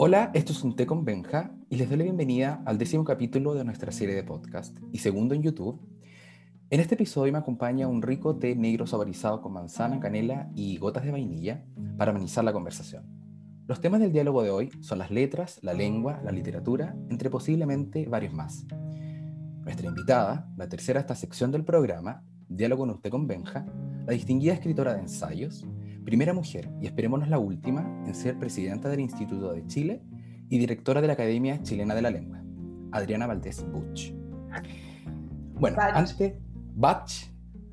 Hola, esto es un té con Benja y les doy la bienvenida al décimo capítulo de nuestra serie de podcast y segundo en YouTube. En este episodio me acompaña un rico té negro saborizado con manzana, canela y gotas de vainilla para amenizar la conversación. Los temas del diálogo de hoy son las letras, la lengua, la literatura, entre posiblemente varios más. Nuestra invitada, la tercera de esta sección del programa, Diálogo en un té con Benja, la distinguida escritora de ensayos, primera mujer y esperémonos la última en ser presidenta del Instituto de Chile y directora de la Academia Chilena de la Lengua, Adriana Valdés Buch. Bueno, antes, Bach,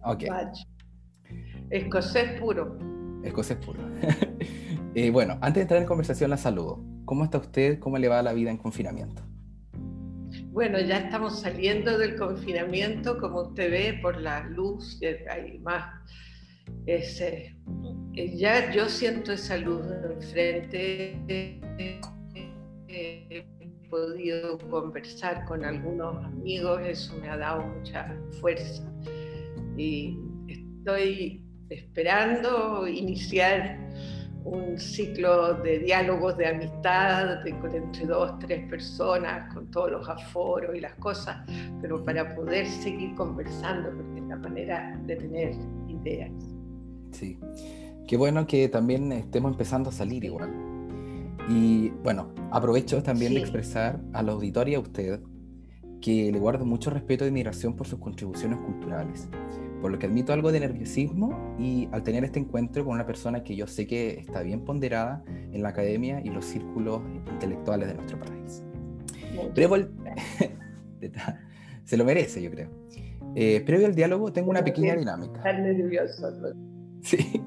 ok. Escocés puro. Escocés puro. eh, bueno, antes de entrar en conversación la saludo. ¿Cómo está usted? ¿Cómo le va la vida en confinamiento? Bueno, ya estamos saliendo del confinamiento, como usted ve, por la luz, hay más. Ese, eh, ya yo siento esa luz enfrente. He podido conversar con algunos amigos, eso me ha dado mucha fuerza. Y estoy esperando iniciar un ciclo de diálogos de amistad entre dos, tres personas, con todos los aforos y las cosas, pero para poder seguir conversando, porque es la manera de tener ideas. Sí. Qué bueno que también estemos empezando a salir igual. Y bueno, aprovecho también de expresar a la auditoría, a usted, que le guardo mucho respeto y admiración por sus contribuciones culturales, por lo que admito algo de nerviosismo y al tener este encuentro con una persona que yo sé que está bien ponderada en la academia y los círculos intelectuales de nuestro país. Previo se lo merece, yo creo. Eh, previo al diálogo tengo una pequeña dinámica. Nervioso. Sí.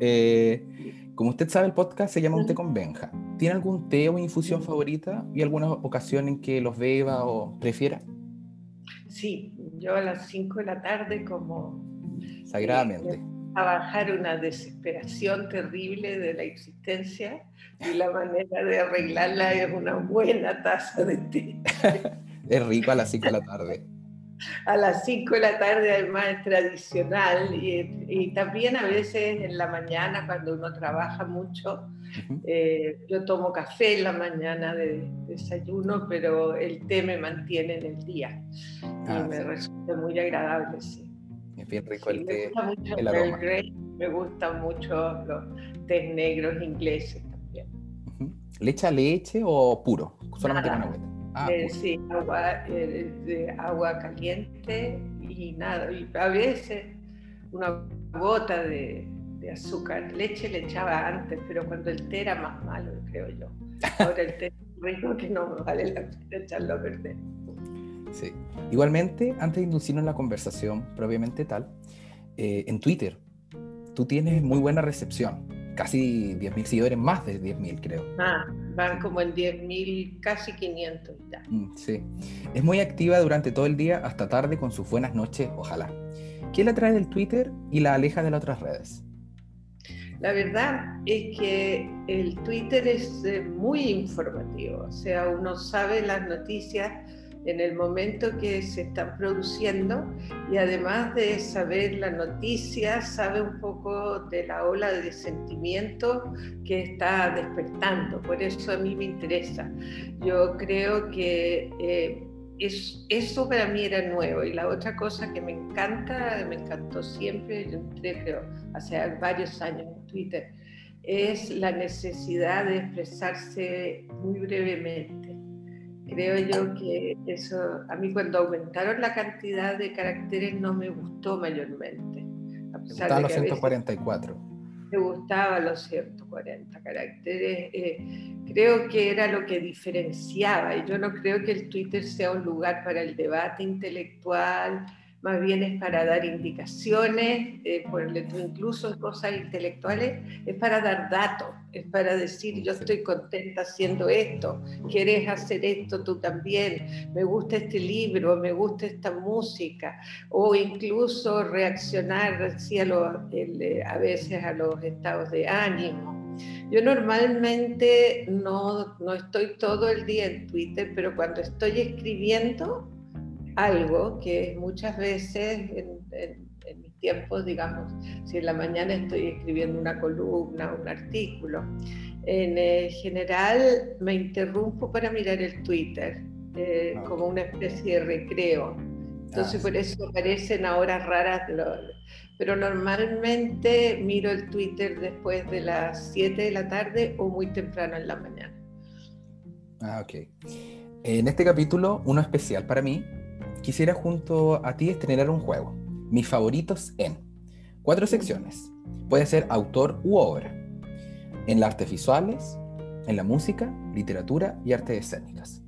Eh, como usted sabe, el podcast se llama Un té con Benja. ¿Tiene algún té o infusión favorita y alguna ocasión en que los beba o prefiera? Sí, yo a las 5 de la tarde como... Sagradamente. Eh, a bajar una desesperación terrible de la existencia y la manera de arreglarla es una buena taza de té. es rico a las 5 de la tarde a las 5 de la tarde además es tradicional y, también a veces en la mañana cuando uno trabaja mucho, eh, yo tomo café en la mañana de, desayuno, pero el té me mantiene en el día y ah, me resulta muy agradable, sí. Es bien rico el té, el aroma. me gustan mucho los tés negros ingleses también. ¿Le echa leche o puro? Solamente con agua. Ah, eh, sí, agua, eh, de agua caliente y nada. Y a veces una gota de, azúcar. Leche le echaba antes, pero cuando el té era más malo, creo yo. Ahora el té es rico que no me vale la pena echarlo a perder. Sí. Igualmente, antes de inducirnos en la conversación propiamente tal, eh, en Twitter, tú tienes muy buena recepción casi 10.000 seguidores, más de 10.000 creo. Ah, van como en 10.000, casi 500 ya. Mm, sí. Es muy activa durante todo el día hasta tarde con sus buenas noches, ojalá. ¿Qué la trae del Twitter y la aleja de las otras redes? La verdad es que el Twitter es eh, muy informativo, o sea, uno sabe las noticias en el momento que se están produciendo y además de saber la noticia, sabe un poco de la ola de sentimiento que está despertando. Por eso a mí me interesa. Yo creo que eh, es, eso para mí era nuevo. Y la otra cosa que me encanta, me encantó siempre, yo entré creo hace varios años en Twitter, es la necesidad de expresarse muy brevemente creo yo que eso, a mí cuando aumentaron la cantidad de caracteres no me gustó mayormente. A pesar de los 144. Me gustaba los 140 caracteres. Eh, creo que era lo que diferenciaba y yo no creo que el Twitter sea un lugar para el debate intelectual más bien es para dar indicaciones, eh, por incluso cosas intelectuales, es para dar datos, es para decir yo estoy contenta haciendo esto, quieres hacer esto tú también, me gusta este libro, me gusta esta música, o incluso reaccionar así a, eh, a veces a los estados de ánimo. Yo normalmente no, no estoy todo el día en Twitter, pero cuando estoy escribiendo, algo que muchas veces en, mis tiempos, digamos, si en la mañana estoy escribiendo una columna, un artículo. En eh, general me interrumpo para mirar el Twitter, eh, ah, como una especie de recreo. Entonces ah, por eso aparecen a horas raras, pero normalmente miro el Twitter después de las 7 de la tarde o muy temprano en la mañana. Ah, ok. En este capítulo, uno especial para mí, quisiera junto a ti estrenar un juego. Mis favoritos en cuatro secciones. Puede ser autor u obra. En las artes visuales, en la música, literatura y artes escénicas.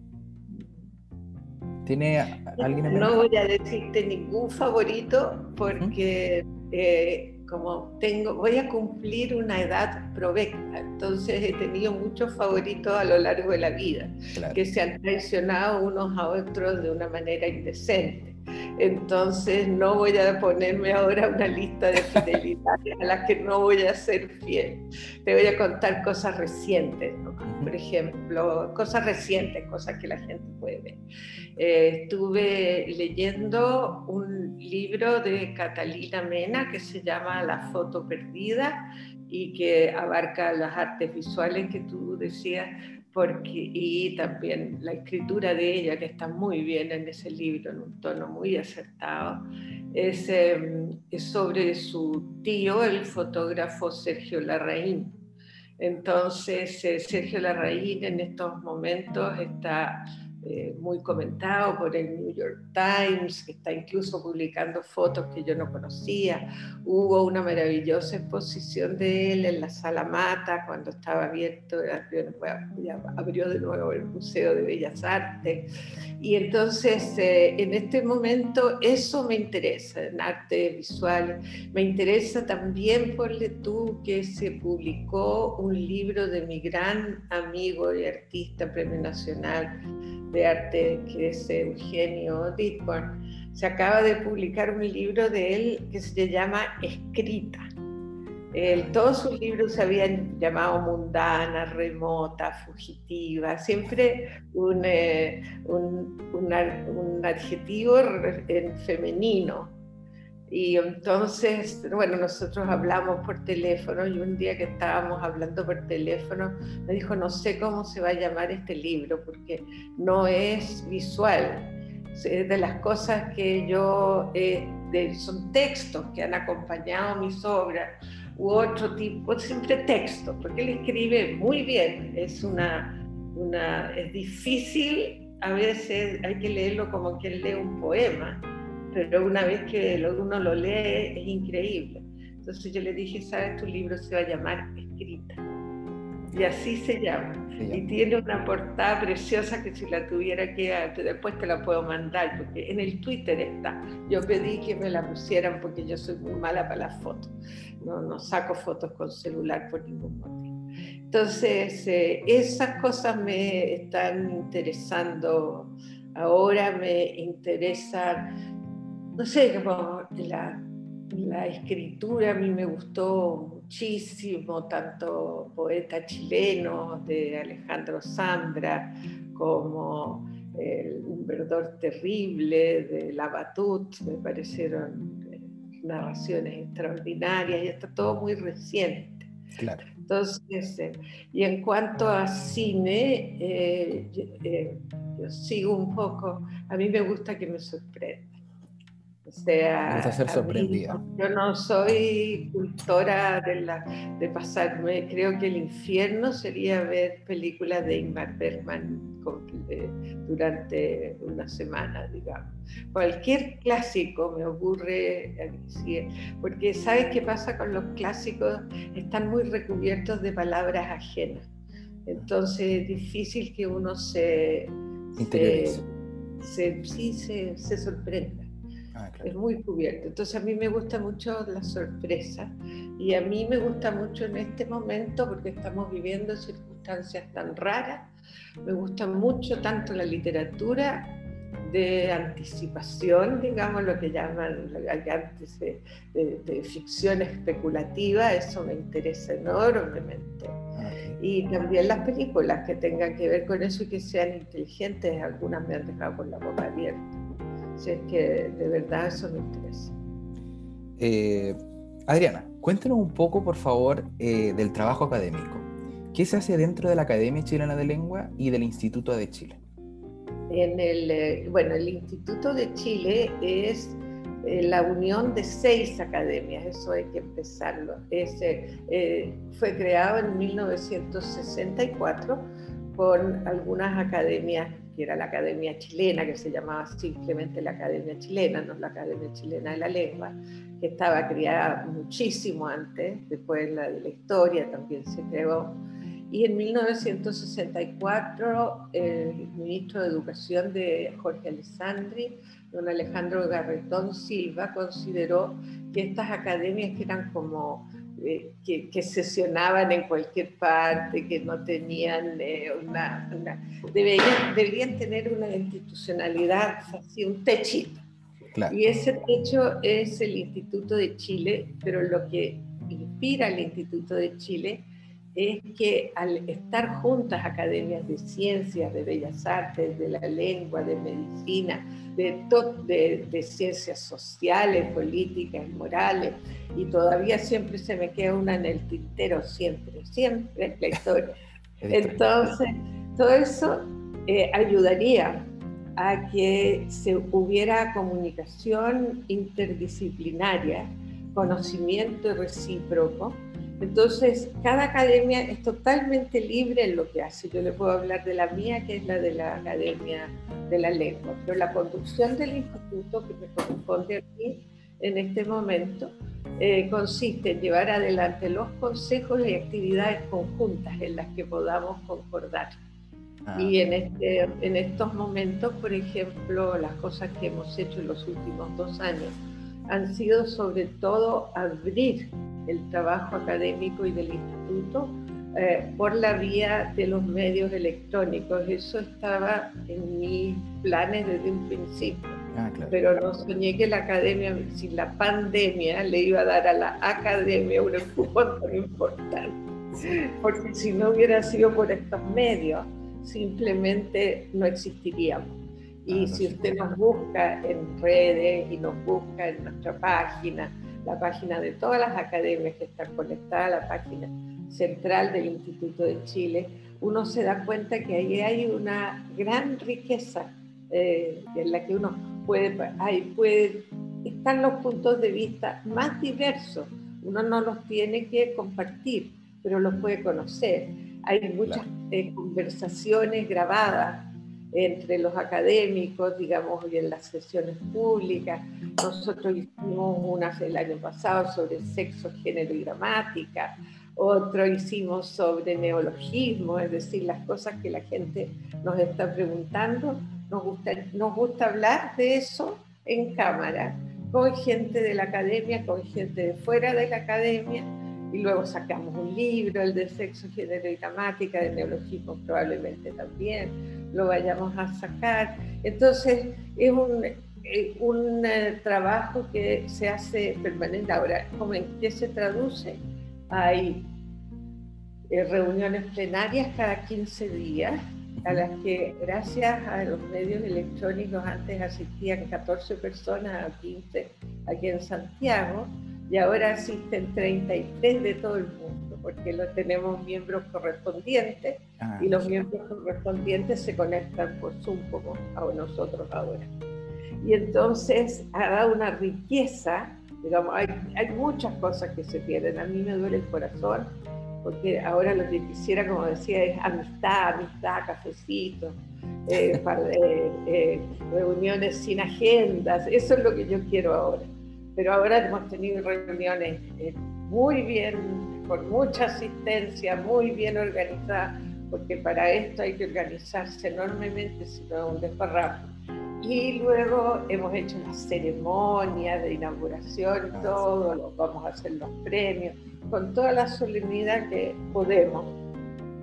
¿Tiene alguien en No voy a decirte ningún favorito porque eh, como tengo, voy a cumplir una edad provecta, entonces he tenido muchos favoritos a lo largo de la vida, que se han traicionado unos a otros de una manera indecente. Entonces no voy a ponerme ahora una lista de fidelidades a las que no voy a ser fiel. Te voy a contar cosas recientes, por ejemplo, cosas recientes, cosas que la gente puede ver. Eh, estuve leyendo un libro de Catalina Mena que se llama La foto perdida y que abarca las artes visuales que tú decías y también la escritura de ella, que está muy bien en ese libro, en un tono muy acertado, es, em, sobre su tío, el fotógrafo Sergio Larraín. Entonces, eh, Sergio Larraín en estos momentos está eh, muy comentado por el New York Times, que está incluso publicando fotos que yo no conocía. Hubo una maravillosa exposición de él en la Sala Mata cuando estaba abierto, abrió de nuevo el Museo de Bellas Artes. Y entonces, eh, en este momento, eso me interesa, en arte visual. Me interesa también, por tú, que se publicó un libro de mi gran amigo y artista, premio nacional, de arte, que es Eugenio Dittborn, se acaba de publicar un libro de él que se llama Escrita. todos sus libros se habían llamado mundana, remota, fugitiva, siempre un, eh, un, un adjetivo en femenino. Y entonces, bueno, nosotros hablamos por teléfono y un día que estábamos hablando por teléfono me dijo, no sé cómo se va a llamar este libro porque no es visual. Es de las cosas que yo, eh, son textos que han acompañado mis obras u otro tipo, siempre textos, porque él escribe muy bien. Es una, una, es difícil, a veces hay que leerlo como quien lee un poema pero una vez que uno lo lee es increíble. Entonces yo le dije, ¿sabes? Tu libro se va a llamar Escrita. Y así se llama. Y tiene una portada preciosa que si la tuviera que, después te la puedo mandar, porque en el Twitter está. Yo pedí que me la pusieran porque yo soy muy mala para las fotos. No, no saco fotos con celular por ningún motivo. Entonces, eh, esas cosas me están interesando. Ahora me interesa no sé, como la, la escritura a mí me gustó muchísimo, tanto poeta chileno de Alejandro Sandra como Un verdor terrible de Labatut, me parecieron eh, narraciones extraordinarias y está todo muy reciente. Claro. Entonces, eh, y en cuanto a cine, eh, yo sigo un poco, a mí me gusta que me sorprenda. O sea, ser sorprendida. yo no soy cultora de, la, de pasarme, creo que el infierno sería ver películas de Ingmar Bergman durante una semana, digamos. Cualquier clásico me ocurre, porque ¿sabes qué pasa con los clásicos? Están muy recubiertos de palabras ajenas. Entonces es difícil que uno se... se, sí, se, se sorprenda. Ah, es muy cubierto. Entonces a mí me gusta mucho la sorpresa y a mí me gusta mucho en este momento porque estamos viviendo circunstancias tan raras. Me gusta mucho tanto la literatura de anticipación, digamos, lo que llaman antes de, de, ficción especulativa, eso me interesa enormemente. Ah, y también las películas que tengan que ver con eso y que sean inteligentes, algunas me han dejado con la boca abierta. Si es que de verdad eso me interesa. Eh, Adriana, cuéntanos un poco, por favor, eh, del trabajo académico. ¿Qué se hace dentro de la Academia Chilena de Lengua y del Instituto de Chile? En el, eh, bueno, el Instituto de Chile es la unión de seis academias, eso hay que empezarlo. fue creado en 1964 con algunas academias que era la Academia Chilena, que se llamaba simplemente la Academia Chilena, no la Academia Chilena de la Lengua, que estaba creada muchísimo antes, después la de la historia también se creó. Y en 1964 el ministro de Educación de Jorge Alessandri, don Alejandro Garretón Silva, consideró que estas academias que eran como eh, que, sesionaban en cualquier parte, que no tenían eh, una, deberían, tener una institucionalidad, así un techito. Y ese techo es el Instituto de Chile, pero lo que inspira al Instituto de Chile es que al estar juntas academias de ciencias, de bellas artes, de la lengua, de medicina, de, de, de, ciencias sociales, políticas, morales, y todavía siempre se me queda una en el tintero, siempre, siempre la historia. Entonces, todo eso eh, ayudaría a que se hubiera comunicación interdisciplinaria, conocimiento recíproco, entonces, cada academia es totalmente libre en lo que hace. Yo le puedo hablar de la mía, que es la de la Academia de la Lengua, pero la conducción del instituto que me corresponde a mí en este momento eh, consiste en llevar adelante los consejos y actividades conjuntas en las que podamos concordar. Ah. Y en, este, en estos momentos, por ejemplo, las cosas que hemos hecho en los últimos dos años han sido sobre todo abrir el trabajo académico y del instituto eh, por la vía de los medios electrónicos. Eso estaba en mis planes desde un principio. Ah, Pero no soñé que la academia, sin la pandemia, le iba a dar a la academia un empujón tan importante. Porque si no hubiera sido por estos medios, simplemente no existiríamos. Y ah, si usted nos busca en redes y nos busca en nuestra página, la página de todas las academias que están conectadas a la página central del Instituto de Chile, uno se da cuenta que ahí hay una gran riqueza eh, en la que uno puede, ahí puede, están los puntos de vista más diversos. Uno no los tiene que compartir, pero los puede conocer. Hay muchas eh, conversaciones grabadas entre los académicos, digamos, y en las sesiones públicas. Nosotros hicimos una el año pasado sobre sexo, género y gramática, otro hicimos sobre neologismo, es decir, las cosas que la gente nos está preguntando. Nos gusta, nos gusta hablar de eso en cámara, con gente de la academia, con gente de fuera de la academia, y luego sacamos un libro, el de sexo, género y gramática, de neologismo probablemente también lo vayamos a sacar. Entonces, es un, eh, un eh, trabajo que se hace permanente. Ahora, ¿cómo en qué se traduce? Hay eh, reuniones plenarias cada 15 días, a las que gracias a los medios electrónicos antes asistían 14 personas a 15 aquí en Santiago y ahora asisten 33 de todo el mundo, porque lo tenemos miembros correspondientes ah, y los miembros correspondientes se conectan por Zoom como a nosotros ahora. Y entonces ha dado una riqueza, digamos, hay, hay muchas cosas que se pierden. A mí me duele el corazón, porque ahora lo que quisiera, como decía, es amistad, amistad, cafecito, eh, eh, eh, reuniones sin agendas, eso es lo que yo quiero ahora pero ahora hemos tenido reuniones eh, muy bien, con mucha asistencia, muy bien organizadas, porque para esto hay que organizarse enormemente, si no es un desparramo. Y luego hemos hecho las ceremonias de inauguración, ah, todo, vamos a hacer los premios, con toda la solemnidad que podemos,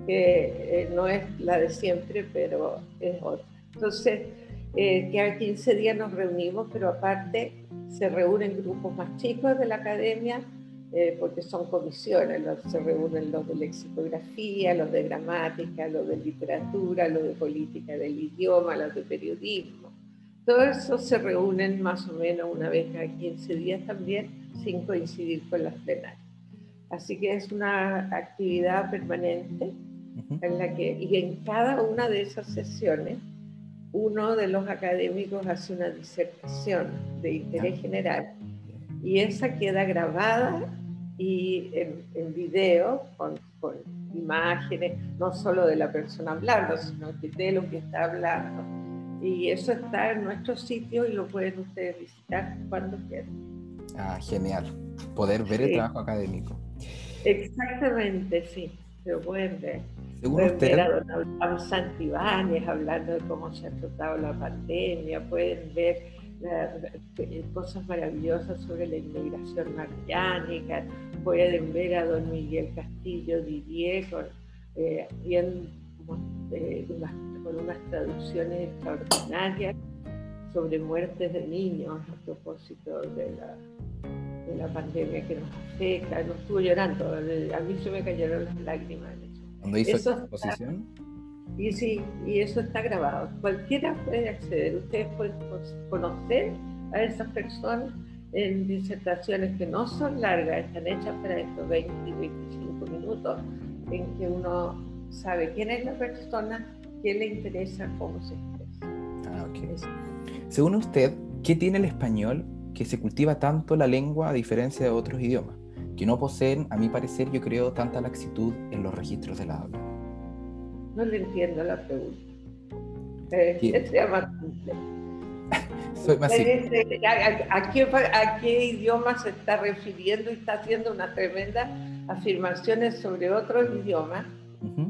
que eh, no es la de siempre, pero es otra. Entonces, eh, cada 15 días nos reunimos, pero aparte se reúnen grupos más chicos de la academia, eh, porque son comisiones, se reúnen los de lexicografía, los de gramática, los de literatura, los de política del idioma, los de periodismo, Todos esos se reúnen más o menos una vez cada 15 días también, sin coincidir con las plenarias. Así que es una actividad permanente en la que, y en cada una de esas sesiones, uno de los académicos hace una disertación de interés general y esa queda grabada y en, en video con, con, imágenes, no solo de la persona hablando, sino de lo que está hablando. Y eso está en nuestro sitio y lo pueden ustedes visitar cuando quieran. Ah, genial. Poder ver el trabajo académico. Exactamente, sí, lo pueden ver. pueden ver a don Santibáñez hablando de cómo se ha tratado la pandemia, pueden ver cosas maravillosas sobre la inmigración mariánica, pueden ver a don Miguel Castillo Didier con, eh, bien, eh, con unas traducciones extraordinarias sobre muertes de niños a propósito de la de la pandemia que nos afecta, no estuvo llorando, a mí se me cayeron las lágrimas. ¿Dónde hizo esa exposición? Y sí, y eso está grabado. Cualquiera puede acceder, ustedes pueden conocer a esas personas en disertaciones que no son largas, están hechas para estos 20 y 25 minutos, en que uno sabe quién es la persona, qué le interesa, cómo se expresa. Ah, ok. Según usted, ¿qué tiene el español que se cultiva tanto la lengua a diferencia de otros idiomas, que no poseen, a mi parecer, yo creo, tanta laxitud en los registros de la habla. No le entiendo la pregunta. Eh, sea más simple. Soy más simple. ¿A, qué, ¿A qué idioma se está refiriendo y está haciendo una tremenda afirmaciones sobre otros idiomas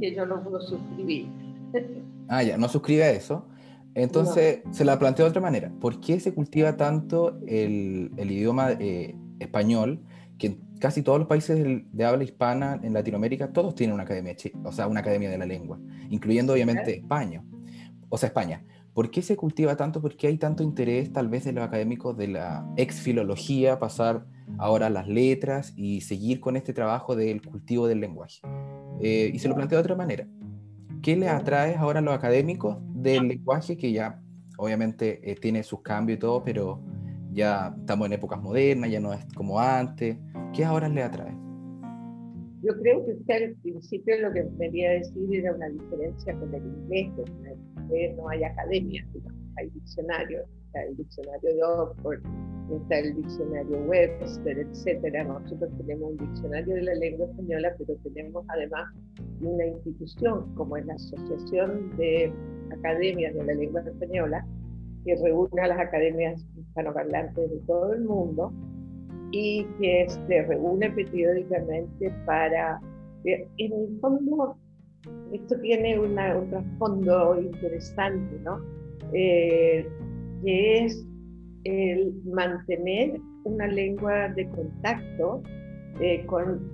que yo no puedo suscribir? ah, ya, no suscribe a eso. Entonces, se la planteo de otra manera. ¿Por qué se cultiva tanto el, idioma eh, español, que casi todos los países de, habla hispana en Latinoamérica, todos tienen una academia, o sea, una academia de la lengua, incluyendo obviamente España, o sea, España. ¿Por qué se cultiva tanto? ¿Por qué hay tanto interés tal vez de los académicos de la ex filología, pasar ahora a las letras y seguir con este trabajo del cultivo del lenguaje? Eh, y se lo planteo de otra manera. ¿Qué les atrae ahora a los académicos del lenguaje que ya obviamente eh, tiene sus cambios y todo, pero ya estamos en épocas modernas, ya no es como antes? ¿Qué ahora les atrae? Yo creo que usted al principio lo que quería decir era una diferencia con el inglés, que no hay academias, hay diccionarios, está el diccionario de Oxford, está el diccionario Webster, etcétera. Nosotros tenemos un diccionario de la lengua española, pero tenemos además una institución como es la Asociación de Academias de la Lengua Española, que reúne a las academias hispanoparlantes de todo el mundo y que se reúne periódicamente para, en el fondo, esto tiene un trasfondo interesante, ¿no? Eh, que es el mantener una lengua de contacto eh, con,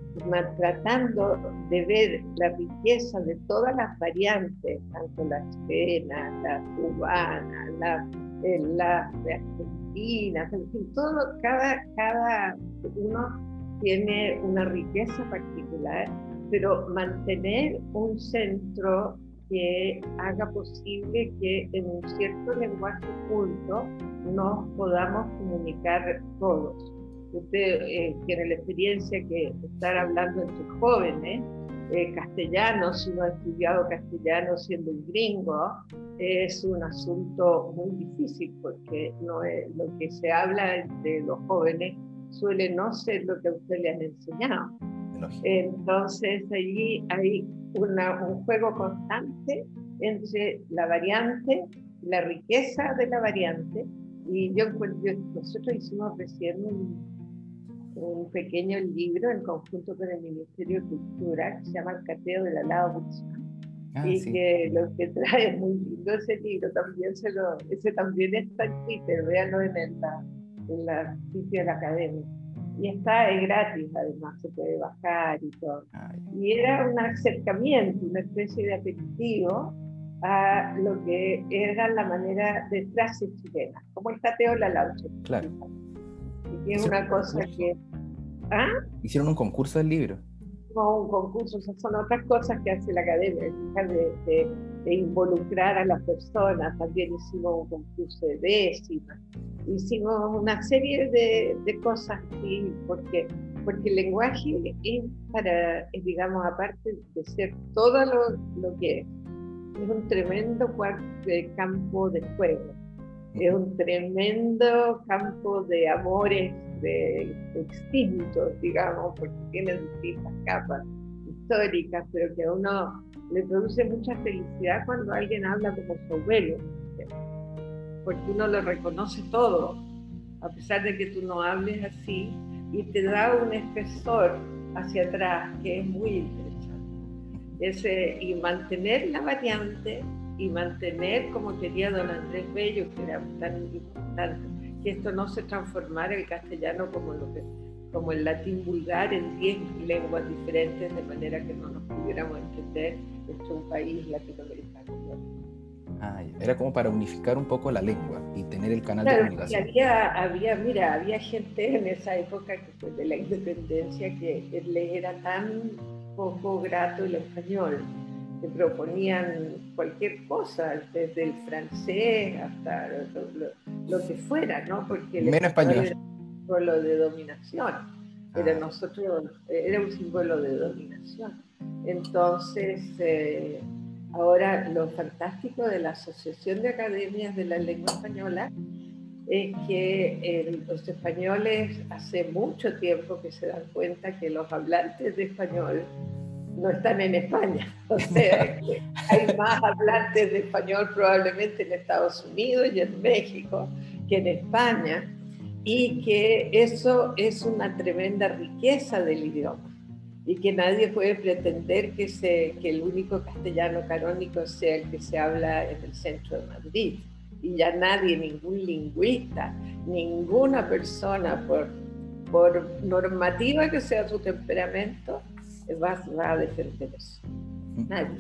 tratando de ver la riqueza de todas las variantes, tanto la chilena, la cubana, la, eh, la, argentina, en fin, todo, cada, cada uno tiene una riqueza particular, pero mantener un centro que haga posible que en un cierto lenguaje culto nos podamos comunicar todos. Usted eh, tiene la experiencia que estar hablando entre jóvenes, eh, castellano, si uno ha estudiado castellano siendo un gringo, es un asunto muy difícil porque no es, lo que se habla entre los jóvenes suele no ser lo que a usted le han enseñado. Entonces allí hay un juego constante entre la variante, la riqueza de la variante, y yo, nosotros hicimos recién un, pequeño libro en conjunto con el Ministerio de Cultura que se llama El Cateo de la Lava ah, y que lo que trae es muy lindo ese libro, también se lo, ese también está en Twitter, véanlo en, el, en la sitio de la academia y está es gratis además, se puede bajar y todo. Y era un acercamiento, una especie de aperitivo a lo que era la manera de frases chilenas, como el cateo la laucha. Claro. Que es una cosa que... ¿Ah? Hicieron un concurso del libro. No, un concurso, son otras cosas que hace la academia, de, e involucrar a las personas. También hicimos un concurso de décimas, hicimos una serie de, de cosas así, porque, porque el lenguaje es para, digamos, aparte de ser todo lo, lo que es, es un tremendo campo de juego, es un tremendo campo de amores de extintos, digamos, porque tiene distintas capas históricas, pero que a uno le produce mucha felicidad cuando alguien habla como su abuelo, porque uno lo reconoce todo, a pesar de que tú no hables así, y te da un espesor hacia atrás que es muy interesante. Ese, y mantener la variante y mantener, como quería don Andrés Bello, que era tan importante, que esto no se transformara el castellano como, lo que, como el latín vulgar en 10 lenguas diferentes, de manera que no nos pudiéramos entender. Esto es un país latinoamericano. Ah, era como para unificar un poco la lengua y tener el canal de comunicación. Había, había, mira, había gente en esa época que fue de la independencia que le era tan poco grato el español, que proponían cualquier cosa, desde el francés hasta lo, que fuera, ¿no? Porque el Menos español era un símbolo de dominación, era, ah. nosotros, era un símbolo de dominación. Entonces, eh, Ahora, lo fantástico de la Asociación de Academias de la Lengua Española es que los españoles hace mucho tiempo que se dan cuenta que los hablantes de español no están en España. O sea, que hay más hablantes de español probablemente en Estados Unidos y en México que en España y que eso es una tremenda riqueza del idioma y que nadie puede pretender que, se, que el único castellano canónico sea el que se habla en el centro de Madrid. Y ya nadie, ningún lingüista, ninguna persona, por, por normativa que sea su temperamento, va, va a defender eso. Nadie.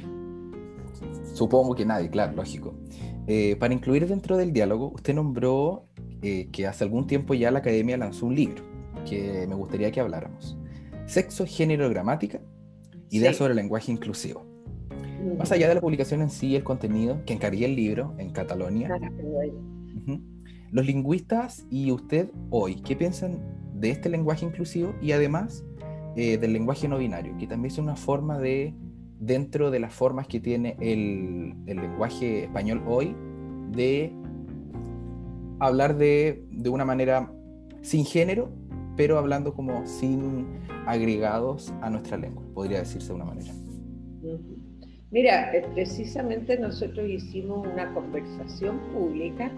Supongo que nadie, claro, lógico. Eh, para incluir dentro del diálogo, usted nombró eh, que hace algún tiempo ya la academia lanzó un libro que me gustaría que habláramos. Sexo, Género, Gramática, Ideas sobre el lenguaje inclusivo. Más allá de la publicación en sí, el contenido que encargué el libro en Catalonia, los lingüistas y usted hoy, ¿qué piensan de este lenguaje inclusivo y además eh, del lenguaje no binario, que también es una forma de, dentro de las formas que tiene el, el lenguaje español hoy, de hablar de, de una manera sin género, pero hablando como sin agregados a nuestra lengua, podría decirse de una manera. Mira, eh, precisamente nosotros hicimos una conversación pública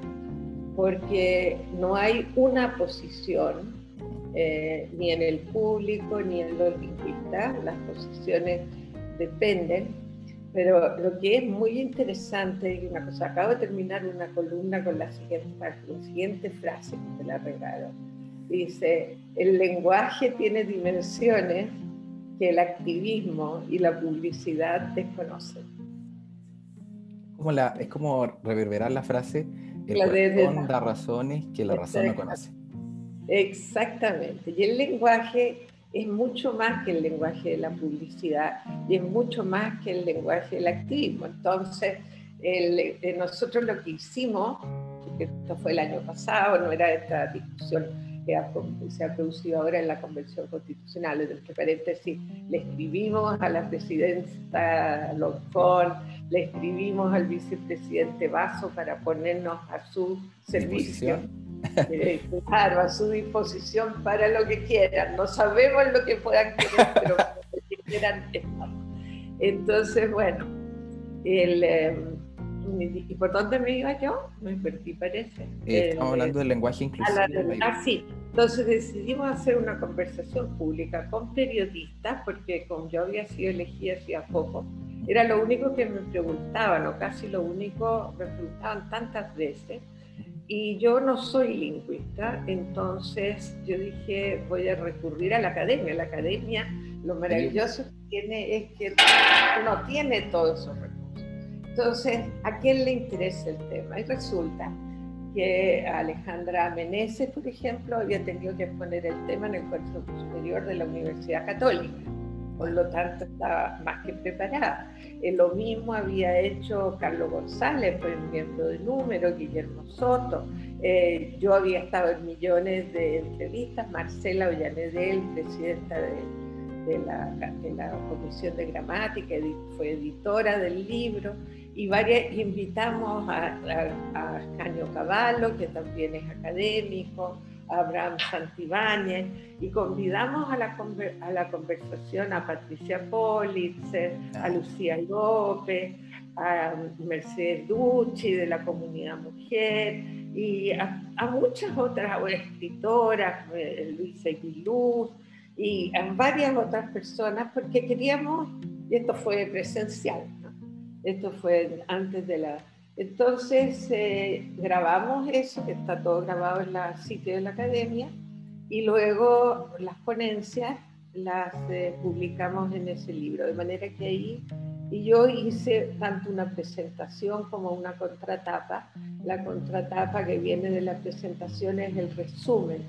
porque no hay una posición eh, ni en el público ni en los lingüistas, las posiciones dependen, pero lo que es muy interesante y una cosa, acabo de terminar una columna con la siguiente, la siguiente frase que te la regalo dice, el lenguaje tiene dimensiones que el activismo y la publicidad desconocen. Como la, es como reverberar la frase, el corazón da razones que la razón no conoce. Exactamente, y el lenguaje es mucho más que el lenguaje de la publicidad y es mucho más que el lenguaje del activismo. Entonces, eh, nosotros lo que hicimos, que esto fue el año pasado, no era esta discusión que se ha producido ahora en la Convención Constitucional. Entre paréntesis, le escribimos a la presidenta Lonfón, le escribimos al vicepresidente Vaso para ponernos a su servicio. Eh, claro, a su disposición para lo que quieran. No sabemos lo que puedan querer, pero lo que quieran estamos. Entonces, bueno, el, em, ¿Y por dónde me iba yo? Me perdí, parece. Eh, estamos hablando del lenguaje inclusivo. Ah, sí. Entonces decidimos hacer una conversación pública con periodistas, porque como yo había sido elegida hacía poco, era lo único que me preguntaban, o casi lo único, me preguntaban tantas veces. Y yo no soy lingüista, entonces yo dije, voy a recurrir a la academia. La academia, lo maravilloso que tiene es que no tiene todos esos recursos entonces, ¿a quién le interesa el tema? Y resulta que Alejandra Meneses, por ejemplo, había tenido que exponer el tema en el Cuerpo Superior de la Universidad Católica. Por lo tanto estaba más que preparada. Eh, lo mismo había hecho Carlos González, fue miembro de Número, Guillermo Soto. Eh, yo había estado en millones de entrevistas, Marcela Ollanedel, presidenta de, la, de, la, Comisión de Gramática, fue editora del libro, y varias, invitamos a, a, a Caño Cavallo, que también es académico, Abraham Santibáñez y convidamos a la, a la conversación a Patricia Politzer, a Lucía López, a Mercedes Ducci de la comunidad mujer y a, muchas otras escritoras, eh, Luisa Aguiluz y a varias otras personas porque queríamos, y esto fue presencial, esto fue antes de la entonces eh, grabamos eso, que está todo grabado en la sitio de la academia, y luego las ponencias las eh, publicamos en ese libro, de manera que ahí, y yo hice tanto una presentación como una contratapa. La contratapa que viene de la presentación es el resumen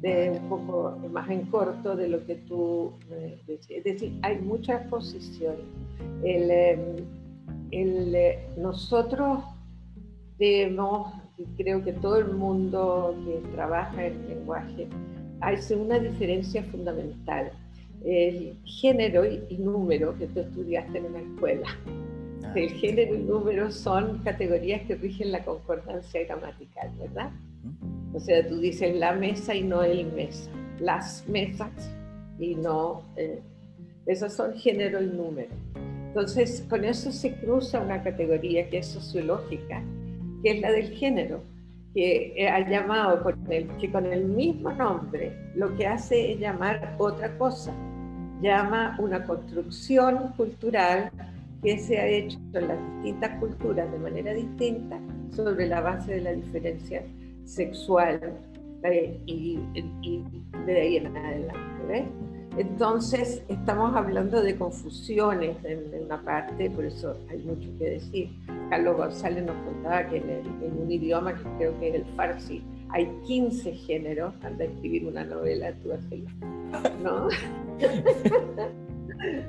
de un poco más en corto de lo que tú eh, decías. Es decir, hay mucha exposición. El, em, el, nosotros debemos, y creo que todo el mundo que trabaja en lenguaje, hace una diferencia fundamental. El género y, número que tú estudiaste en una escuela. Ah, el género y número son categorías que rigen la concordancia gramatical, ¿verdad? O sea, tú dices la mesa y no el mesa, las mesas y no... Eh, esos son género y número. Entonces, con eso se cruza una categoría que es sociológica, que es la del género, que ha llamado con el, que con el mismo nombre lo que hace es llamar otra cosa, llama una construcción cultural que se ha hecho en las distintas culturas de manera distinta sobre la base de la diferencia sexual eh, y, y, de ahí en adelante. ¿ves? Entonces, estamos hablando de confusiones en, una parte, por eso hay mucho que decir. Carlos González nos contaba que en, un idioma que creo que es el farsi hay 15 géneros. Anda a escribir una novela, tú haces ¿no?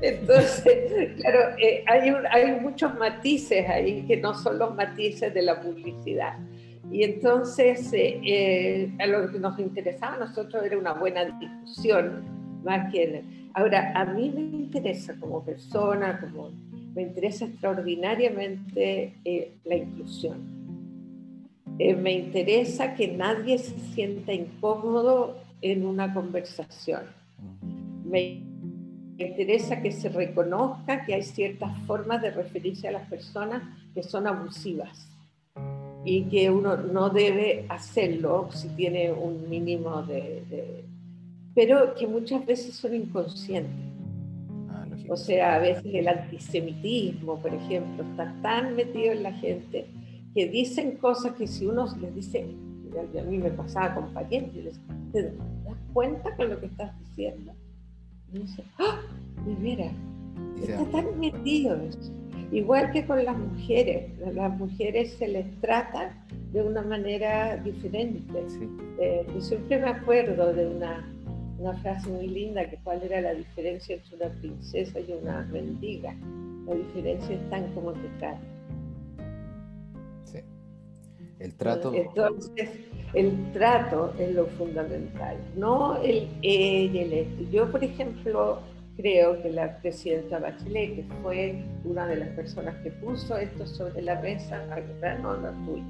Entonces, claro, eh, hay, hay muchos matices ahí que no son los matices de la publicidad. Y entonces, eh, eh, a lo que nos interesaba a nosotros era una buena discusión más que... Ahora, a mí me interesa como persona, como me interesa extraordinariamente eh, la inclusión. Eh, me interesa que nadie se sienta incómodo en una conversación. Me interesa que se reconozca que hay ciertas formas de referirse a las personas que son abusivas y que uno no debe hacerlo si tiene un mínimo de pero que muchas veces son inconscientes. Ah, o sea, a veces el antisemitismo, por ejemplo, está tan metido en la gente que dicen cosas que si uno les dice, a mí me pasaba con parientes, les ¿te das cuenta con lo que estás diciendo? Y dice, ¡ah! mira, está tan metido eso. Igual que con las mujeres, las mujeres se les trata de una manera diferente. Eh, yo siempre me acuerdo de una una frase muy linda, que cuál era la diferencia entre una princesa y una mendiga. La diferencia está en cómo te trata. Sí. El trato. Entonces, el trato es lo fundamental, no el ella, el esto. Yo, por ejemplo, creo que la presidenta Bachelet, que fue una de las personas que puso esto sobre la mesa, no la tuya,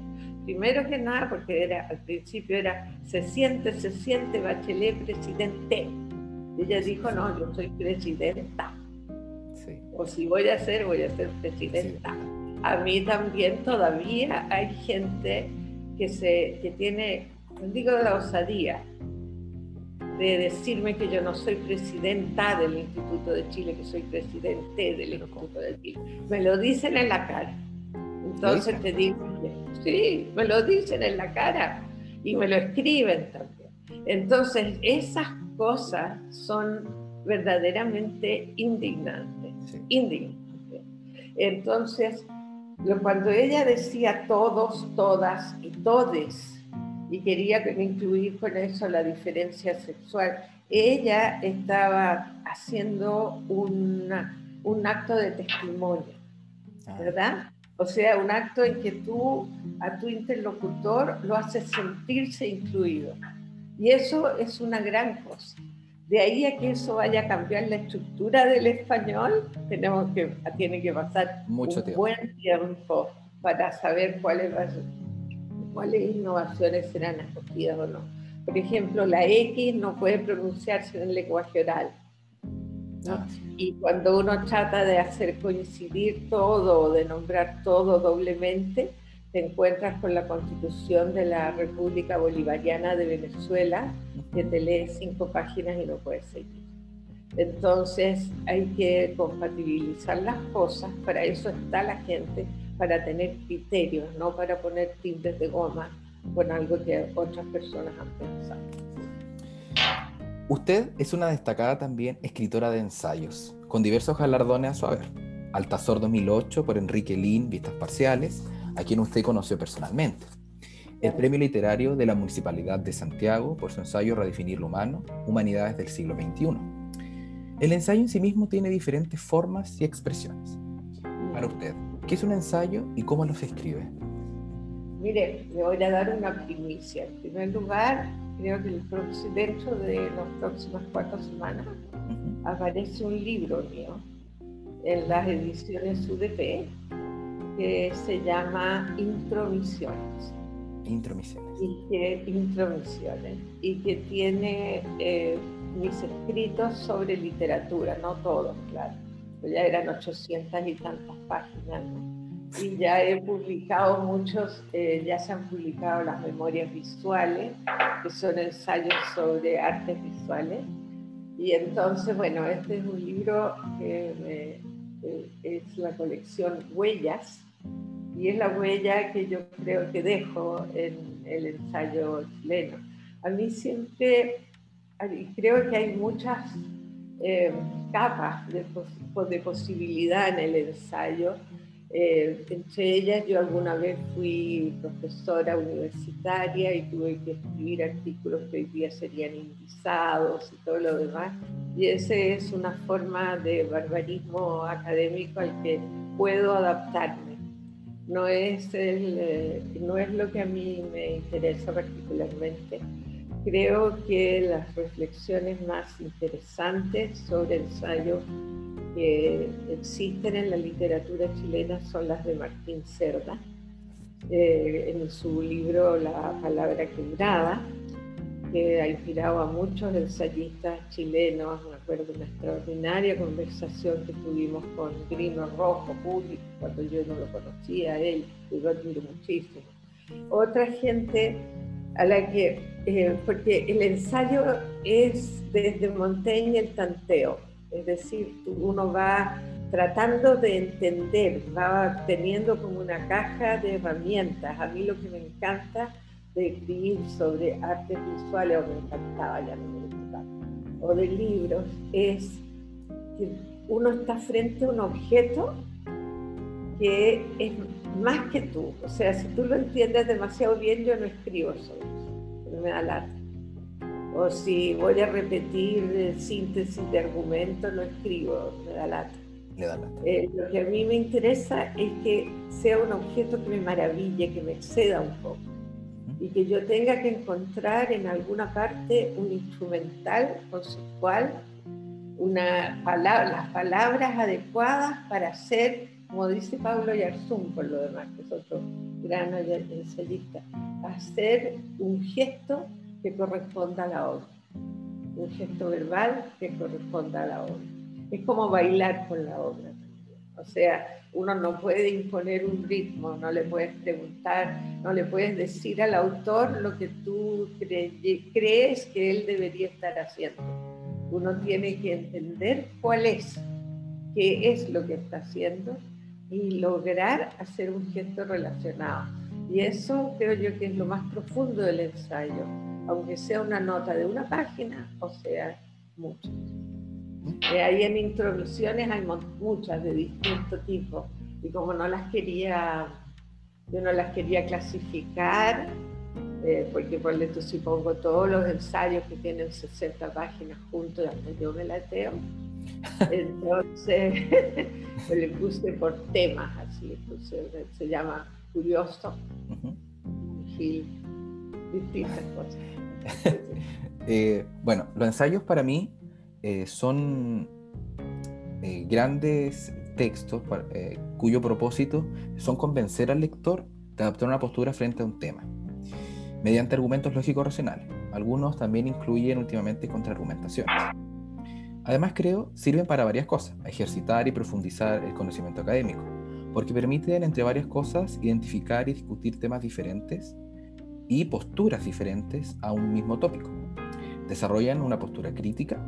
Primero que nada, porque era, al principio era, se siente, se siente Bachelet presidente. ella dijo, no, yo soy presidenta. O si voy a ser, voy a ser presidenta. A mí también todavía hay gente que, se, que tiene, digo la osadía, de decirme que yo no soy presidenta del Instituto de Chile, que soy presidente del Instituto de Chile. Me lo dicen en la cara. Entonces te digo, sí, me lo dicen en la cara y me lo escriben también. Entonces esas cosas son verdaderamente indignantes, indignantes. Entonces, cuando ella decía todos, todas y todes, y quería incluir con eso la diferencia sexual, ella estaba haciendo un acto de testimonio, ah. ¿verdad? O sea, un acto en que tú a tu interlocutor lo haces sentirse incluido. Y eso es una gran cosa. De ahí a que eso vaya a cambiar la estructura del español, tenemos que, tiene que pasar Mucho un buen tiempo para saber cuáles, cuáles innovaciones serán acogidas o no. Por ejemplo, la X no puede pronunciarse en el lenguaje oral. Ah. Y cuando uno trata de hacer coincidir todo o de nombrar todo doblemente, te encuentras con la constitución de la República Bolivariana de Venezuela, que te lee cinco páginas y no puedes seguir. Entonces hay que compatibilizar las cosas, para eso está la gente, para tener criterios, no para poner tintes de goma con algo que otras personas han pensado. Usted es una destacada también escritora de ensayos, con diversos galardones a su haber. Altazor 2008 por Enrique Lin, Vistas Parciales, a quien usted conoció personalmente. El Premio Literario de la Municipalidad de Santiago por su ensayo Redefinir lo Humano, Humanidades del siglo XXI. El ensayo en sí mismo tiene diferentes formas y expresiones. Para usted, ¿qué es un ensayo y cómo lo se escribe? Mire, le voy a dar una primicia. En primer lugar, creo que dentro de las próximas cuatro semanas aparece un libro mío en las ediciones UDP que se llama Intromisiones. Intromisiones. Y que, intromisiones. Y que tiene eh, mis escritos sobre literatura, no todos, claro. Ya eran 800 y tantas páginas, Y ya he publicado muchos, eh, ya se han publicado las memorias visuales, que son ensayos sobre artes visuales. Y entonces, bueno, este es un libro que eh, es la colección Huellas, y es la huella que yo creo que dejo en el ensayo chileno. A mí siempre, creo que hay muchas eh, capas de, de, posibilidad en el ensayo. Eh, entre ellas, yo alguna vez fui profesora universitaria y tuve que escribir artículos que hoy día serían indizados y todo lo demás. Y esa es una forma de barbarismo académico al que puedo adaptarme no es, eh, no es lo que a mí me interesa particularmente. Creo que las reflexiones más interesantes sobre ensayo que existen en la literatura chilena son las de Martín Cerda, eh, en su libro La palabra quebrada, que ha inspirado a muchos ensayistas chilenos. Me acuerdo una extraordinaria conversación que tuvimos con Grino Rojo, público, cuando yo no lo conocía él, y lo admiro muchísimo. Otra gente a la que, eh, porque el ensayo es desde Montaigne el tanteo, es decir, uno va tratando de entender, va teniendo como una caja de herramientas. A mí lo que me encanta de escribir sobre artes visuales, o me encantaba, ya no me gusta, o de libros, es que uno está frente a un objeto que es más que tú. O sea, si tú lo entiendes demasiado bien, yo no escribo sobre eso, no me da lata. O si voy a repetir síntesis de argumentos, no escribo, me da lata. da lata. Eh, lo que a mí me interesa es que sea un objeto que me maraville, que me exceda un poco y que yo tenga que encontrar en alguna parte un instrumental conceptual, una palabra, las palabras adecuadas para hacer, como dice Pablo Yarzún por lo demás, que es otro gran ensayista, hacer un gesto que corresponda a la obra, un gesto verbal que corresponda a la obra. Es como bailar con la obra. O sea, uno no puede imponer un ritmo, no le puedes preguntar, no le puedes decir al autor lo que tú crees que él debería estar haciendo. Uno tiene que entender cuál es, qué es lo que está haciendo y lograr hacer un gesto relacionado. Y eso creo yo que es lo más profundo del ensayo, aunque sea una nota de una página o sea muchas. Eh, ahí en introducciones hay muchas de distinto tipo y como no las quería, yo no las quería clasificar, eh, porque por tú si pongo todos los ensayos que tienen 60 páginas juntos, hasta yo me lateo. Entonces le puse por temas, así, entonces se llama Curioso, distintas cosas. Eh, bueno, los ensayos para mí eh, son grandes textos cuyo propósito son convencer al lector de adoptar una postura frente a un tema mediante argumentos lógicos racionales. Algunos también incluyen últimamente contraargumentaciones. Además, creo, sirven para varias cosas, ejercitar y profundizar el conocimiento académico, porque permiten, entre varias cosas, identificar y discutir temas diferentes y posturas diferentes a un mismo tópico. Desarrollan una postura crítica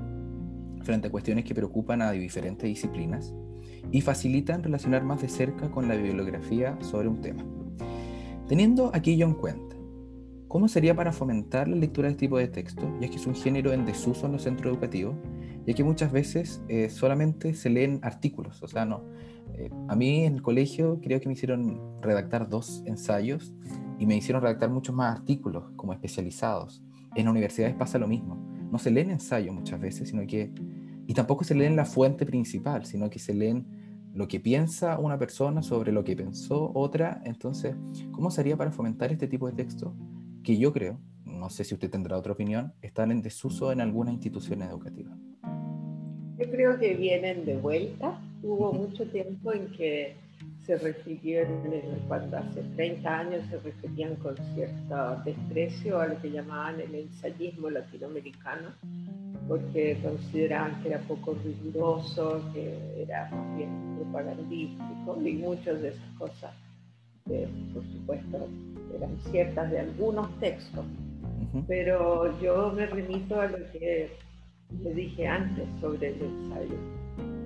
frente a cuestiones que preocupan a diferentes disciplinas y facilitan relacionar más de cerca con la bibliografía sobre un tema. Teniendo aquello en cuenta, ¿Cómo sería para fomentar la lectura de este tipo de texto, ya que es un género en desuso en los centros educativos, ya que muchas veces eh, solamente se leen artículos, o sea, no. Eh, a mí en el colegio creo que me hicieron redactar dos ensayos y me hicieron redactar muchos más artículos como especializados. En universidades pasa lo mismo. No se leen ensayos muchas veces, sino que... Y tampoco se leen la fuente principal, sino que se leen lo que piensa una persona sobre lo que pensó otra. Entonces, ¿cómo sería para fomentar este tipo de texto? que yo creo, no sé si usted tendrá otra opinión, están en desuso en algunas instituciones educativas. Yo creo que vienen de vuelta. Hubo mucho tiempo en que se refirieron, cuando hace 30 años se referían con cierto desprecio a lo que llamaban el ensayismo latinoamericano, porque consideraban que era poco riguroso, que era más bien propagandístico y muchas de esas cosas, por supuesto, eran ciertas de algunos textos, pero yo me remito a lo que le dije antes sobre el ensayo.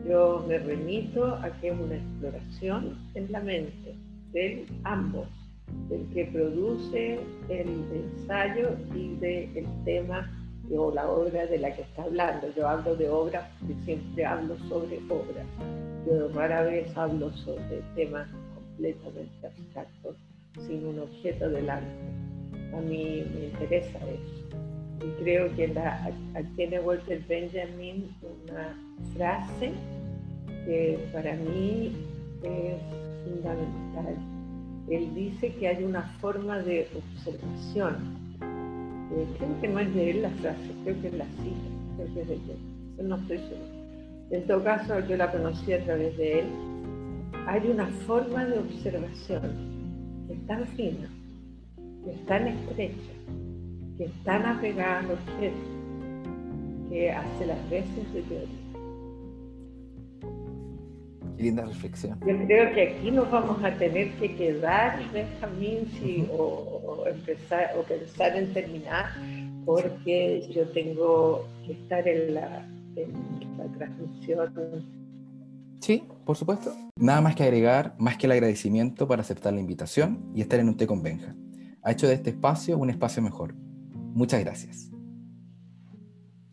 Yo me remito a que es una exploración en la mente de ambos, del que produce el ensayo y del tema o la obra de la que está hablando. Yo hablo de obra porque siempre hablo sobre obra. Yo rara vez hablo sobre temas completamente abstractos sin un objeto delante. A mí me interesa eso. Y creo que la, tiene Walter Benjamin una frase que para mí es fundamental. Él dice que hay una forma de observación. Eh, creo que no es de él la frase, creo que es la cita, creo que es de él. No estoy segura. En todo caso, yo la conocí a través de él. Hay una forma de observación que es tan fina, que es tan estrecha, que es tan apegada al objeto, que hace las veces de teoría. Linda reflexión. Yo creo que aquí nos vamos a tener que quedar, Benjamín, si, o, empezar, o pensar en terminar, porque yo tengo que estar en la, en la transmisión Sí, por supuesto. Nada más que agregar, más que el agradecimiento para aceptar la invitación y estar en un té con Benja. Ha hecho de este espacio un espacio mejor. Muchas gracias.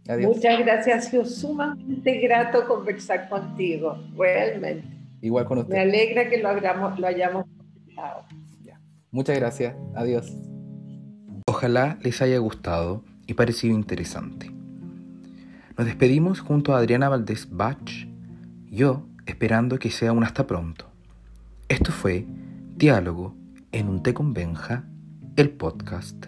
Adiós. Muchas gracias, sido sumamente grato conversar contigo, realmente. Igual con usted. Me alegra que lo, hayamos, lo hayamos Muchas gracias. Adiós. Ojalá les haya gustado y parecido interesante. Nos despedimos junto a Adriana Valdés Bach, yo esperando que sea un hasta pronto. Esto fue Diálogo en un té con Benja, el podcast.